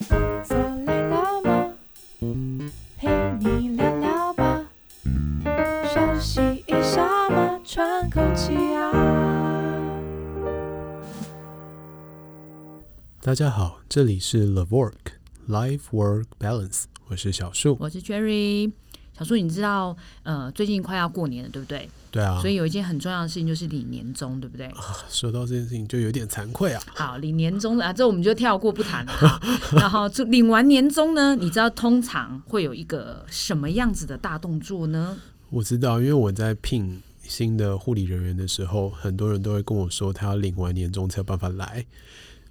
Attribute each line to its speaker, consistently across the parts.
Speaker 1: 坐累了吗？陪你聊聊吧，休息一下嘛，喘口气啊。
Speaker 2: 大家好，这里是 LIVORK Life Work Balance，我是小树，
Speaker 3: 我是 Jerry。小树，你知道，呃，最近快要过年了，对不对？
Speaker 2: 对啊。
Speaker 3: 所以有一件很重要的事情就是领年终，对不对？
Speaker 2: 啊，说到这件事情就有点惭愧啊。
Speaker 3: 好，领年终啊，这我们就跳过不谈了。然后领完年终呢，你知道通常会有一个什么样子的大动作呢？
Speaker 2: 我知道，因为我在聘新的护理人员的时候，很多人都会跟我说，他要领完年终才有办法来。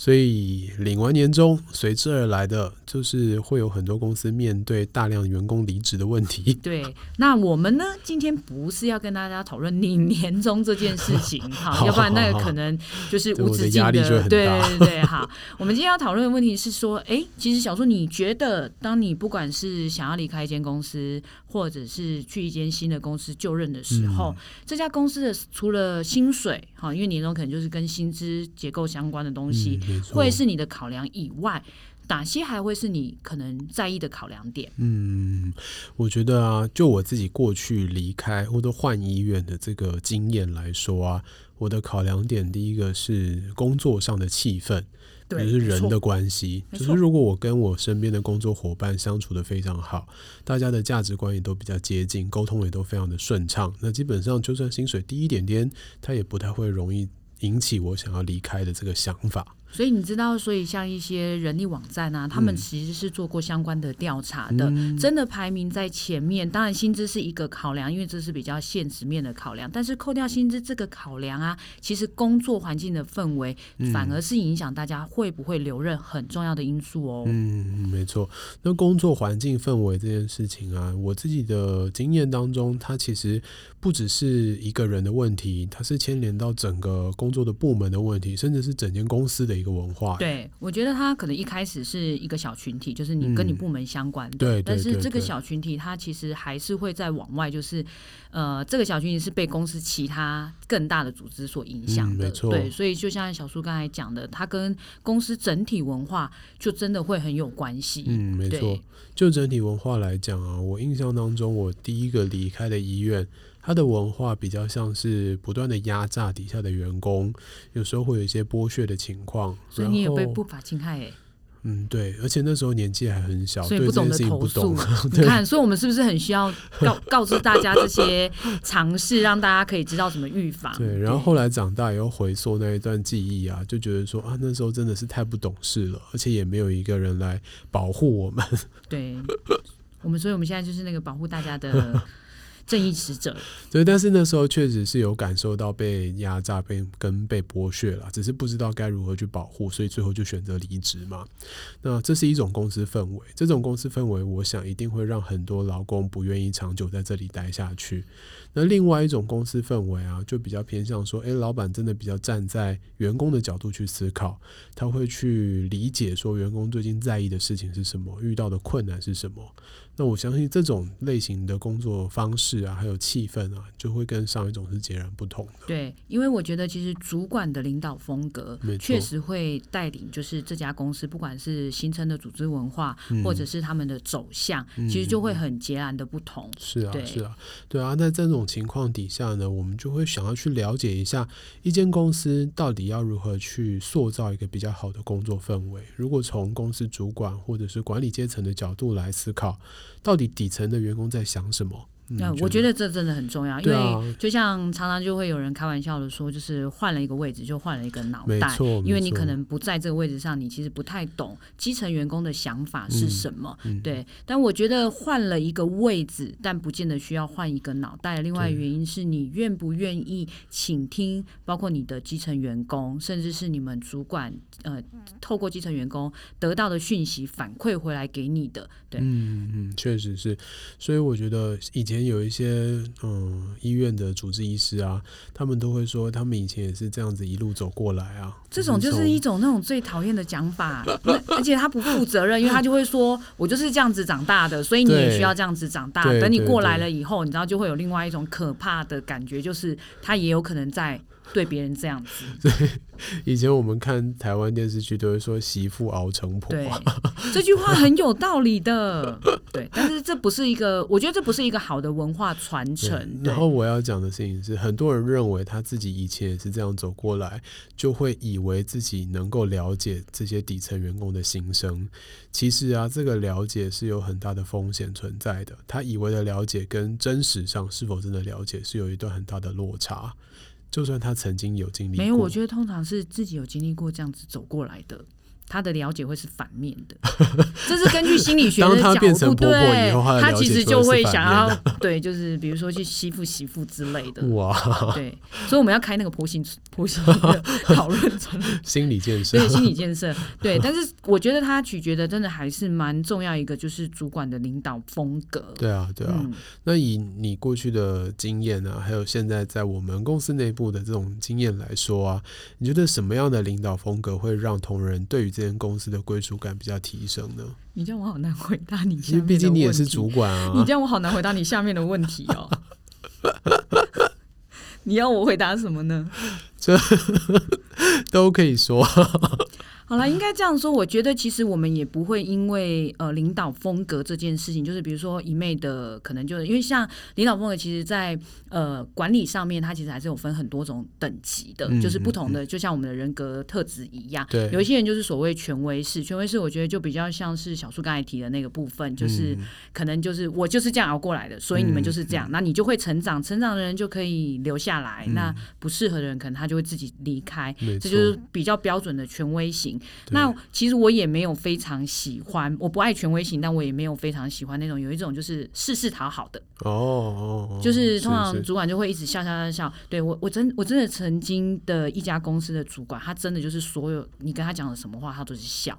Speaker 2: 所以领完年终，随之而来的就是会有很多公司面对大量员工离职的问题。
Speaker 3: 对，那我们呢？今天不是要跟大家讨论领年终这件事情，哈，好，要不然那个可能就是无止境的，
Speaker 2: 的压力就很大。
Speaker 3: 对 对对，好，我们今天要讨论的问题是说，哎，其实小树，你觉得当你不管是想要离开一间公司，或者是去一间新的公司就任的时候，嗯、这家公司的除了薪水，哈，因为年终可能就是跟薪资结构相关的东西。嗯会是你的考量以外，哪些还会是你可能在意的考量点？
Speaker 2: 嗯，我觉得啊，就我自己过去离开或者换医院的这个经验来说啊，我的考量点第一个是工作上的气氛，也就是人的关系。就是如果我跟我身边的工作伙伴相处的非常好，大家的价值观也都比较接近，沟通也都非常的顺畅，那基本上就算薪水低一点点，他也不太会容易引起我想要离开的这个想法。
Speaker 3: 所以你知道，所以像一些人力网站啊，他们其实是做过相关的调查的，嗯，真的排名在前面。当然，薪资是一个考量，因为这是比较现实面的考量。但是扣掉薪资这个考量啊，其实工作环境的氛围反而是影响大家会不会留任很重要的因素哦。
Speaker 2: 嗯，没错。那工作环境氛围这件事情啊，我自己的经验当中，它其实不只是一个人的问题，它是牵连到整个工作的部门的问题，甚至是整间公司的。一个文化，
Speaker 3: 对，我觉得他可能一开始是一个小群体，就是你跟你部门相关的，
Speaker 2: 嗯、对，
Speaker 3: 但是这个小群体，他其实还是会在往外，就是呃，这个小群体是被公司其他更大的组织所影响的，嗯、没错，对，所以就像小苏刚才讲的，他跟公司整体文化就真的会很有关系。
Speaker 2: 嗯，没错，就整体文化来讲啊，我印象当中，我第一个离开的医院。他的文化比较像是不断的压榨底下的员工，有时候会有一些剥削的情况。
Speaker 3: 所以你也被不法侵害哎。
Speaker 2: 嗯，对，而且那时候年纪还很小，
Speaker 3: 所以不懂得投诉。你看，所以我们是不是很需要告 告诉大家这些尝试，让大家可以知道怎么预防？
Speaker 2: 对，然后后来长大以后回溯那一段记忆啊，就觉得说啊，那时候真的是太不懂事了，而且也没有一个人来保护我们。
Speaker 3: 对，我们所以我们现在就是那个保护大家的。正义使者，
Speaker 2: 对，但是那时候确实是有感受到被压榨、被跟被剥削了，只是不知道该如何去保护，所以最后就选择离职嘛。那这是一种公司氛围，这种公司氛围，我想一定会让很多劳工不愿意长久在这里待下去。那另外一种公司氛围啊，就比较偏向说，诶，老板真的比较站在员工的角度去思考，他会去理解说员工最近在意的事情是什么，遇到的困难是什么。那我相信这种类型的工作方式啊，还有气氛啊，就会跟上一种是截然不同的。
Speaker 3: 对，因为我觉得其实主管的领导风格确实会带领，就是这家公司不管是形成的组织文化，嗯、或者是他们的走向，嗯、其实就会很截然的不同。
Speaker 2: 是啊，是啊，对啊。那这种情况底下呢，我们就会想要去了解一下一间公司到底要如何去塑造一个比较好的工作氛围。如果从公司主管或者是管理阶层的角度来思考。到底底层的员工在想什么？
Speaker 3: 那、嗯、我觉得这真的很重要，因为就像常常就会有人开玩笑的说，就是换了一个位置就换了一个脑袋，因为你可能不在这个位置上，你其实不太懂基层员工的想法是什么。嗯、对，但我觉得换了一个位置，但不见得需要换一个脑袋。另外原因是你愿不愿意倾听，包括你的基层员工，甚至是你们主管，呃，透过基层员工得到的讯息反馈回来给你的。对，
Speaker 2: 嗯嗯，确实是。所以我觉得以前。有一些嗯医院的主治医师啊，他们都会说，他们以前也是这样子一路走过来啊。
Speaker 3: 这种就是一种那种最讨厌的讲法，而且他不负责任，因为他就会说，我就是这样子长大的，所以你也需要这样子长大。等你过来了以后，你知道就会有另外一种可怕的感觉，就是他也有可能在对别人这样子。
Speaker 2: 对，以前我们看台湾电视剧都会说“媳妇熬成婆”，
Speaker 3: 对，这句话很有道理的。对，但是这不是一个，我觉得这不是一个好的文化传承。
Speaker 2: 然后我要讲的事情是，很多人认为他自己以前也是这样走过来，就会以为自己能够了解这些底层员工的心声。其实啊，这个了解是有很大的风险存在的。他以为的了解跟真实上是否真的了解，是有一段很大的落差。就算他曾经有经历过，
Speaker 3: 没有，我觉得通常是自己有经历过这样子走过来的。他的了解会是反面的，这是根据心理学的 角度。对，他其实就会想要 对，就是比如说去欺负媳妇之类的。哇，对，所以我们要开那个婆媳婆媳的讨论，
Speaker 2: 心理建设，
Speaker 3: 对，心理建设，对。但是我觉得他取决的真的还是蛮重要一个，就是主管的领导风格。
Speaker 2: 对啊，对啊。嗯、那以你过去的经验啊，还有现在在我们公司内部的这种经验来说啊，你觉得什么样的领导风格会让同仁对于这间公司的归属感比较提升呢？
Speaker 3: 你这样我好难回答你。
Speaker 2: 其实毕竟你也是主管啊。
Speaker 3: 你这样我好难回答你下面的问题哦。你要我回答什么呢？
Speaker 2: 这都可以说。
Speaker 3: 好了，应该这样说。我觉得其实我们也不会因为呃领导风格这件事情，就是比如说一昧的可能就是因为像领导风格，其实在呃管理上面，它其实还是有分很多种等级的，嗯、就是不同的，嗯、就像我们的人格特质一样。对，有一些人就是所谓权威式，权威式我觉得就比较像是小树刚才提的那个部分，就是可能就是我就是这样熬过来的，所以你们就是这样，嗯、那你就会成长，成长的人就可以留下来，嗯、那不适合的人可能他就会自己离开，这就是比较标准的权威型。对那其实我也没有非常喜欢，我不爱权威型，但我也没有非常喜欢那种有一种就是事事讨好的哦，哦哦就是通常主管就会一直笑笑笑笑。对我，我真我真的曾经的一家公司的主管，他真的就是所有你跟他讲的什么话，他都是笑。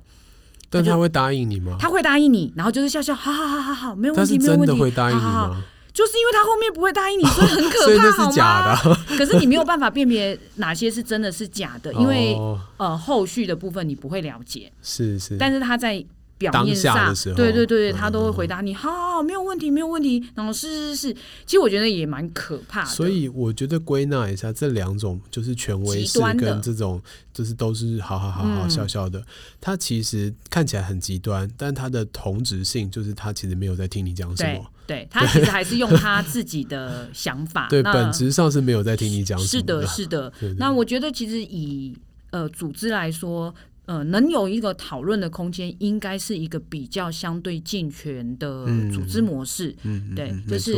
Speaker 2: 但他会答应你吗？
Speaker 3: 他会答应你，然后就是笑笑，好好好好好，没有问题，没有
Speaker 2: 问题。会答应你吗？好好
Speaker 3: 就是因为他后面不会答应你，所以很可怕，好吗？可是你没有办法辨别哪些是真的是假的，因为呃后续的部分你不会了解。
Speaker 2: 是是，
Speaker 3: 但是他在表面上，对对对，他都会回答你，好好好，没有问题，没有问题。然后是是是，其实我觉得也蛮可怕的。
Speaker 2: 所以我觉得归纳一下，这两种就是权威式跟这种就是都是好好好好笑笑的，他其实看起来很极端，但他的同质性就是他其实没有在听你讲什么。
Speaker 3: 对，他其实还是用他自己的想法，
Speaker 2: 对，那本质上是没有在听你讲。
Speaker 3: 是的，是的。那我觉得其实以呃组织来说，呃，能有一个讨论的空间，应该是一个比较相对健全的组织模式。嗯，嗯，对，就是。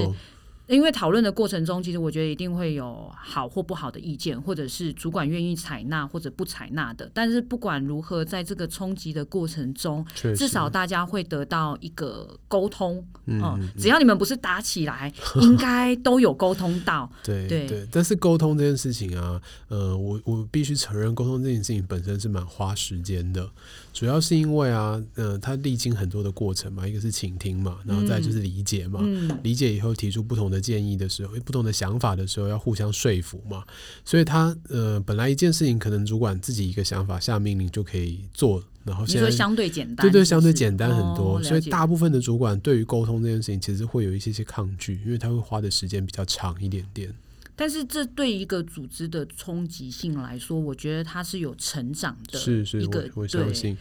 Speaker 3: 因为讨论的过程中，其实我觉得一定会有好或不好的意见，或者是主管愿意采纳或者不采纳的。但是不管如何，在这个冲击的过程中，至少大家会得到一个沟通。嗯，嗯，只要你们不是打起来，应该都有沟通到。
Speaker 2: 对对，对。但是沟通这件事情啊，呃，我我必须承认，沟通这件事情本身是蛮花时间的。主要是因为啊，呃，他历经很多的过程嘛，一个是倾听嘛，然后再就是理解嘛，理解以后提出不同的建议的时候，不同的想法的时候，要互相说服嘛。所以他呃，本来一件事情可能主管自己一个想法下命令就可以做，然后现在
Speaker 3: 相对简单，
Speaker 2: 对对，相对简单很多。哦、所以大部分的主管对于沟通这件事情，其实会有一些些抗拒，因为他会花的时间比较长一点点。
Speaker 3: 但是这对一个组织的冲击性来说，我觉得它是有成长的，
Speaker 2: 是是，我我相信，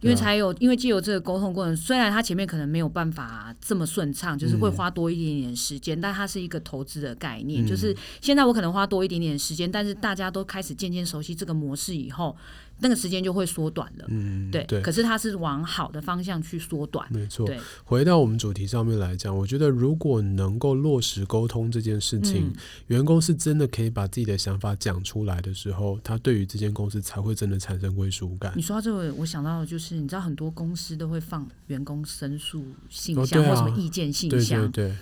Speaker 3: 因为才有，因为既有这个沟通过程，虽然他前面可能没有办法这么顺畅，就是会花多一点点时间，嗯、但它是一个投资的概念，嗯、就是现在我可能花多一点点时间，但是大家都开始渐渐熟悉这个模式以后。那个时间就会缩短了，嗯，对，对。可是它是往好的方向去缩短，
Speaker 2: 没错。
Speaker 3: 对，
Speaker 2: 回到我们主题上面来讲，我觉得如果能够落实沟通这件事情，嗯、员工是真的可以把自己的想法讲出来的时候，他对于这间公司才会真的产生归属感。
Speaker 3: 你说到这个，我想到的就是，你知道很多公司都会放员工申诉信箱、哦啊、或什么意见信箱，
Speaker 2: 对，对对。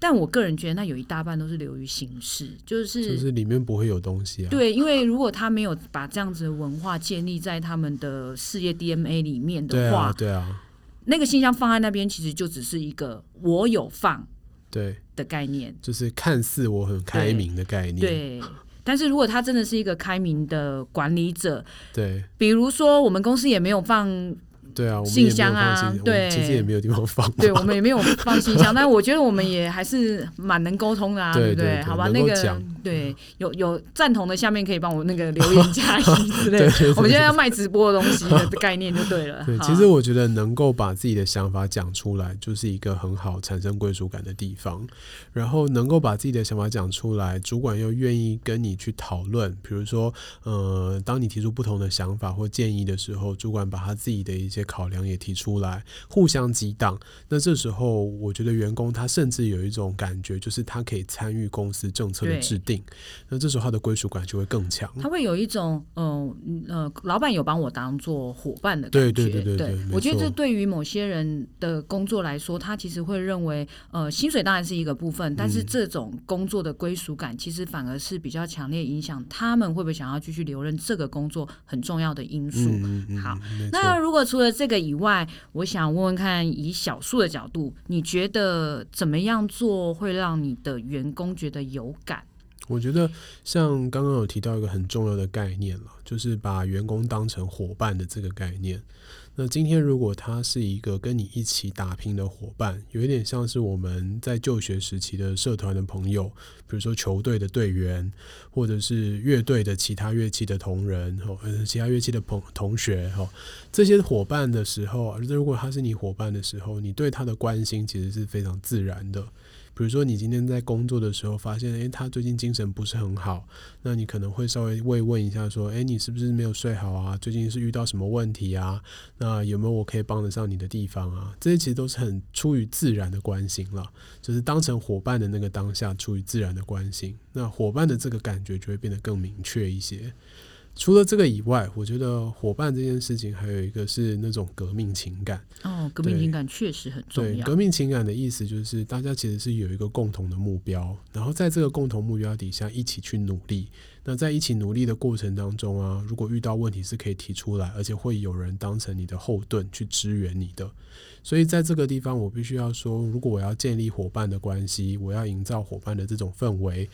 Speaker 3: 但我个人觉得，那有一大半都是流于形式，就是
Speaker 2: 就是里面不会有东西啊。
Speaker 3: 对，因为如果他没有把这样子的文化建立在他们的事业 DNA 里面的话，
Speaker 2: 对啊，对啊，
Speaker 3: 那个信箱放在那边，其实就只是一个我有放
Speaker 2: 对
Speaker 3: 的概念，
Speaker 2: 就是看似我很开明的概念。
Speaker 3: 对，对，但是如果他真的是一个开明的管理者，
Speaker 2: 对，
Speaker 3: 比如说我们公司也没有放。
Speaker 2: 对啊，
Speaker 3: 信箱啊，对，
Speaker 2: 其实也没有地方放。
Speaker 3: 对，我们也没有放信箱，但我觉得我们也还是蛮能沟通的啊，对不对？好吧，那个对，有有赞同的，下面可以帮我那个留言加一 之类的。对对对对，我们现在要卖直播的东西的概念就对了。
Speaker 2: 对，其实我觉得能够把自己的想法讲出来，就是一个很好产生归属感的地方。然后能够把自己的想法讲出来，主管又愿意跟你去讨论，比如说，呃，当你提出不同的想法或建议的时候，主管把他自己的一些考量也提出来，互相激荡。那这时候，我觉得员工他甚至有一种感觉，就是他可以参与公司政策的制定。那这时候他的归属感就会更强。
Speaker 3: 他会有一种，呃呃，老板有把我当做伙伴的感觉。
Speaker 2: 对对对对对，对，
Speaker 3: 我觉得这对于某些人的工作来说，他其实会认为，呃，薪水当然是一个部分，但是这种工作的归属感，其实反而是比较强烈影响他们会不会想要继续留任这个工作很重要的因素。
Speaker 2: 嗯嗯、
Speaker 3: 好，那如果除了这个以外，我想问问看，以小树的角度，你觉得怎么样做会让你的员工觉得有感？
Speaker 2: 我觉得像刚刚有提到一个很重要的概念了，就是把员工当成伙伴的这个概念。那今天如果他是一个跟你一起打拼的伙伴，有一点像是我们在就学时期的社团的朋友，比如说球队的队员，或者是乐队的其他乐器的同仁，哦，其他乐器的朋同学，哈，这些伙伴的时候，如果他是你伙伴的时候，你对他的关心其实是非常自然的。比如说，你今天在工作的时候发现，诶，他最近精神不是很好，那你可能会稍微慰问一下，说，诶，你是不是没有睡好啊？最近是遇到什么问题啊？那有没有我可以帮得上你的地方啊？这些其实都是很出于自然的关心了，就是当成伙伴的那个当下，出于自然的关心，那伙伴的这个感觉就会变得更明确一些。除了这个以外，我觉得伙伴这件事情还有一个是那种革命情感。
Speaker 3: 哦，革命情感确实很重要。
Speaker 2: 对，革命情感的意思就是大家其实是有一个共同的目标，然后在这个共同目标底下一起去努力。那在一起努力的过程当中啊，如果遇到问题是可以提出来，而且会有人当成你的后盾去支援你的。所以在这个地方，我必须要说，如果我要建立伙伴的关系，我要营造伙伴的这种氛围。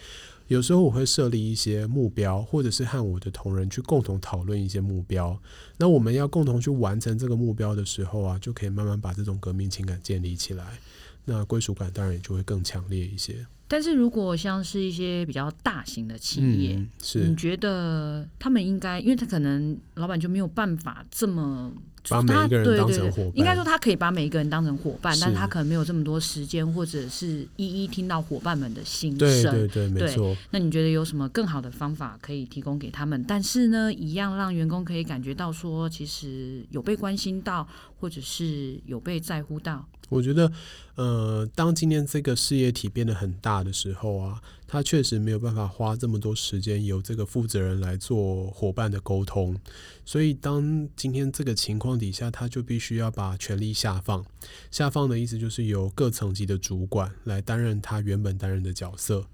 Speaker 2: 有时候我会设立一些目标，或者是和我的同仁去共同讨论一些目标。那我们要共同去完成这个目标的时候啊，就可以慢慢把这种革命情感建立起来。那归属感当然也就会更强烈一些。
Speaker 3: 但是如果像是一些比较大型的企业，
Speaker 2: 嗯、是
Speaker 3: 你觉得他们应该，因为他可能老板就没有办法这么。
Speaker 2: 把每一个人当成伙伴，对对对，应
Speaker 3: 该说他可以把每一个人当成伙伴，但是他可能没有这么多时间，或者是一一听到伙伴们的心声。
Speaker 2: 对对对，没错。
Speaker 3: 那你觉得有什么更好的方法可以提供给他们？但是呢，一样让员工可以感觉到说，其实有被关心到，或者是有被在乎到。
Speaker 2: 我觉得，呃，当今天这个事业体变得很大的时候啊，他确实没有办法花这么多时间由这个负责人来做伙伴的沟通，所以当今天这个情况底下，他就必须要把权力下放。下放的意思就是由各层级的主管来担任他原本担任的角色，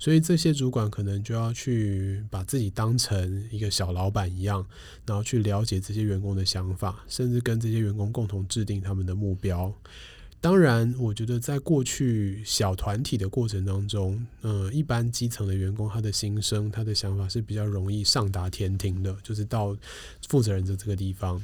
Speaker 2: 所以这些主管可能就要去把自己当成一个小老板一样，然后去了解这些员工的想法，甚至跟这些员工共同制定他们的目标。当然，我觉得在过去小团体的过程当中，呃，一般基层的员工他的心声、他的想法是比较容易上达天庭的，就是到负责人的这个地方。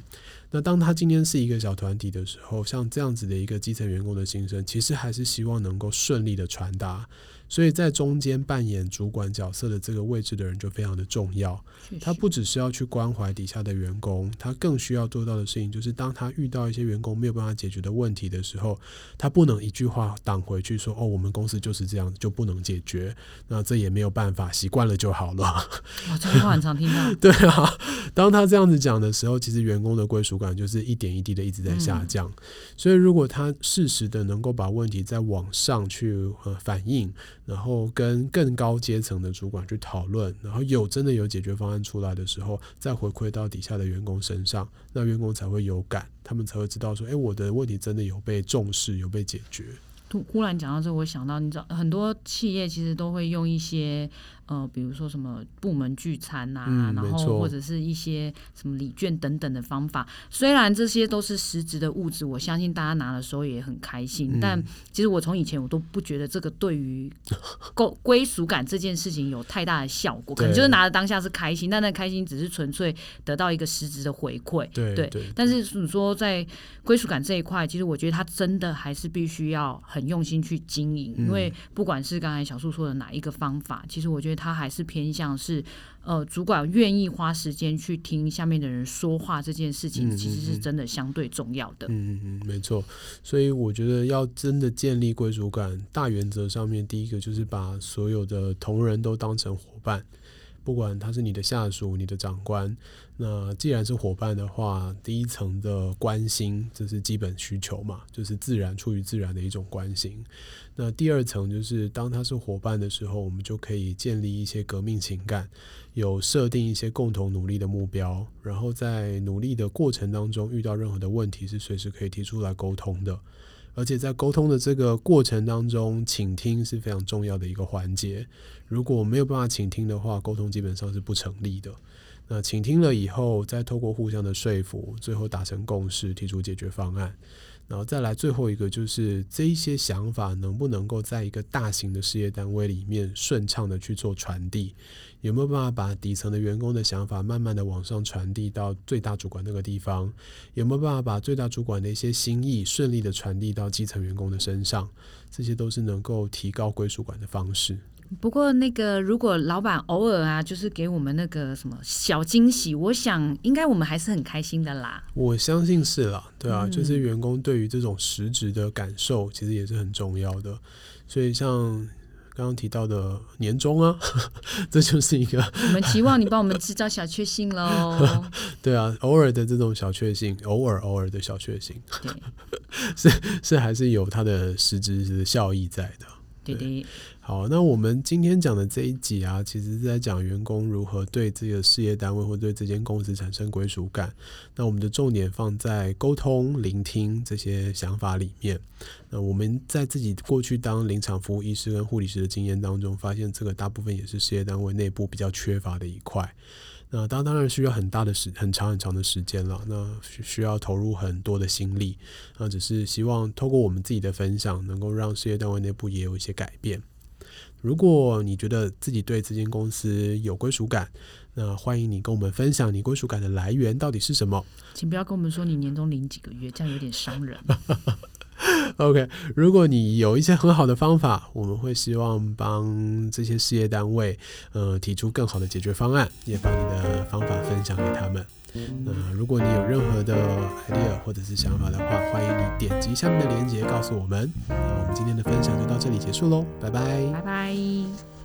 Speaker 2: 那当他今天是一个小团体的时候，像这样子的一个基层员工的心声，其实还是希望能够顺利的传达。所以在中间扮演主管角色的这个位置的人就非常的重要。他不只是要去关怀底下的员工，他更需要做到的事情就是，当他遇到一些员工没有办法解决的问题的时候，他不能一句话挡回去说：“哦，我们公司就是这样，就不能解决。”那这也没有办法，习惯了就好了。
Speaker 3: 哇，这句话很常听到。
Speaker 2: 对啊，当他这样子讲的时候，其实员工的归属感就是一点一滴的一直在下降。嗯。所以，如果他适时的能够把问题再往上去呃反映。然后跟更高阶层的主管去讨论，然后有真的有解决方案出来的时候，再回馈到底下的员工身上，那员工才会有感，他们才会知道说，哎，我的问题真的有被重视，有被解决。
Speaker 3: 突忽然讲到这，我想到，你知道很多企业其实都会用一些。呃，比如说什么部门聚餐呐、啊嗯，然后或者是一些什么礼券等等的方法，虽然这些都是实质的物质，我相信大家拿的时候也很开心。嗯、但其实我从以前我都不觉得这个对于归归属感这件事情有太大的效果，可能就是拿的当下是开心，但那开心只是纯粹得到一个实质的回馈。对对，对。但是你说在归属感这一块，其实我觉得他真的还是必须要很用心去经营、嗯，因为不管是刚才小树说的哪一个方法，其实我觉得。它还是偏向是，呃，主管愿意花时间去听下面的人说话这件事情，其实是真的相对重要的。
Speaker 2: 嗯嗯嗯，没错。所以我觉得要真的建立归属感，大原则上面第一个就是把所有的同仁都当成伙伴。不管他是你的下属、你的长官，那既然是伙伴的话，第一层的关心，这是基本需求嘛，就是自然出于自然的一种关心。那第二层就是当他是伙伴的时候，我们就可以建立一些革命情感，有设定一些共同努力的目标，然后在努力的过程当中遇到任何的问题，是随时可以提出来沟通的。而且在沟通的这个过程当中，倾听是非常重要的一个环节。如果没有办法倾听的话，沟通基本上是不成立的。那倾听了以后，再透过互相的说服，最后达成共识，提出解决方案。然后再来最后一个，就是这一些想法能不能够在一个大型的事业单位里面顺畅的去做传递？有没有办法把底层的员工的想法慢慢的往上传递到最大主管那个地方？有没有办法把最大主管的一些心意顺利的传递到基层员工的身上？这些都是能够提高归属感的方式。
Speaker 3: 不过，那个如果老板偶尔啊，就是给我们那个什么小惊喜，我想应该我们还是很开心的啦。
Speaker 2: 我相信是啦，对啊，嗯、就是员工对于这种实质的感受，其实也是很重要的。所以像刚刚提到的年终啊，这就是一个
Speaker 3: 我们期望你帮我们制造小确幸喽。
Speaker 2: 对啊，偶尔的这种小确幸，偶尔偶尔的小确幸，
Speaker 3: 对，
Speaker 2: 是是还是有它的实质的效益在的。
Speaker 3: 对对。
Speaker 2: 好，那我们今天讲的这一集啊，其实是在讲员工如何对自己的事业单位或对这间公司产生归属感。那我们的重点放在沟通、聆听这些想法里面。那我们在自己过去当临场服务医师跟护理师的经验当中，发现这个大部分也是事业单位内部比较缺乏的一块。那当当然需要很大的时很长很长的时间了，那需要投入很多的心力。那只是希望透过我们自己的分享，能够让事业单位内部也有一些改变。如果你觉得自己对这间公司有归属感，那欢迎你跟我们分享你归属感的来源到底是什么。
Speaker 3: 请不要跟我们说你年终领几个月，这样有点伤人。
Speaker 2: OK，如果你有一些很好的方法，我们会希望帮这些事业单位，呃，提出更好的解决方案，也把你的方法分享给他们。那如果你有任何的 idea 或者是想法的话，欢迎你点击下面的链接告诉我们。那我们今天的分享就到这里结束喽，拜拜，
Speaker 3: 拜拜。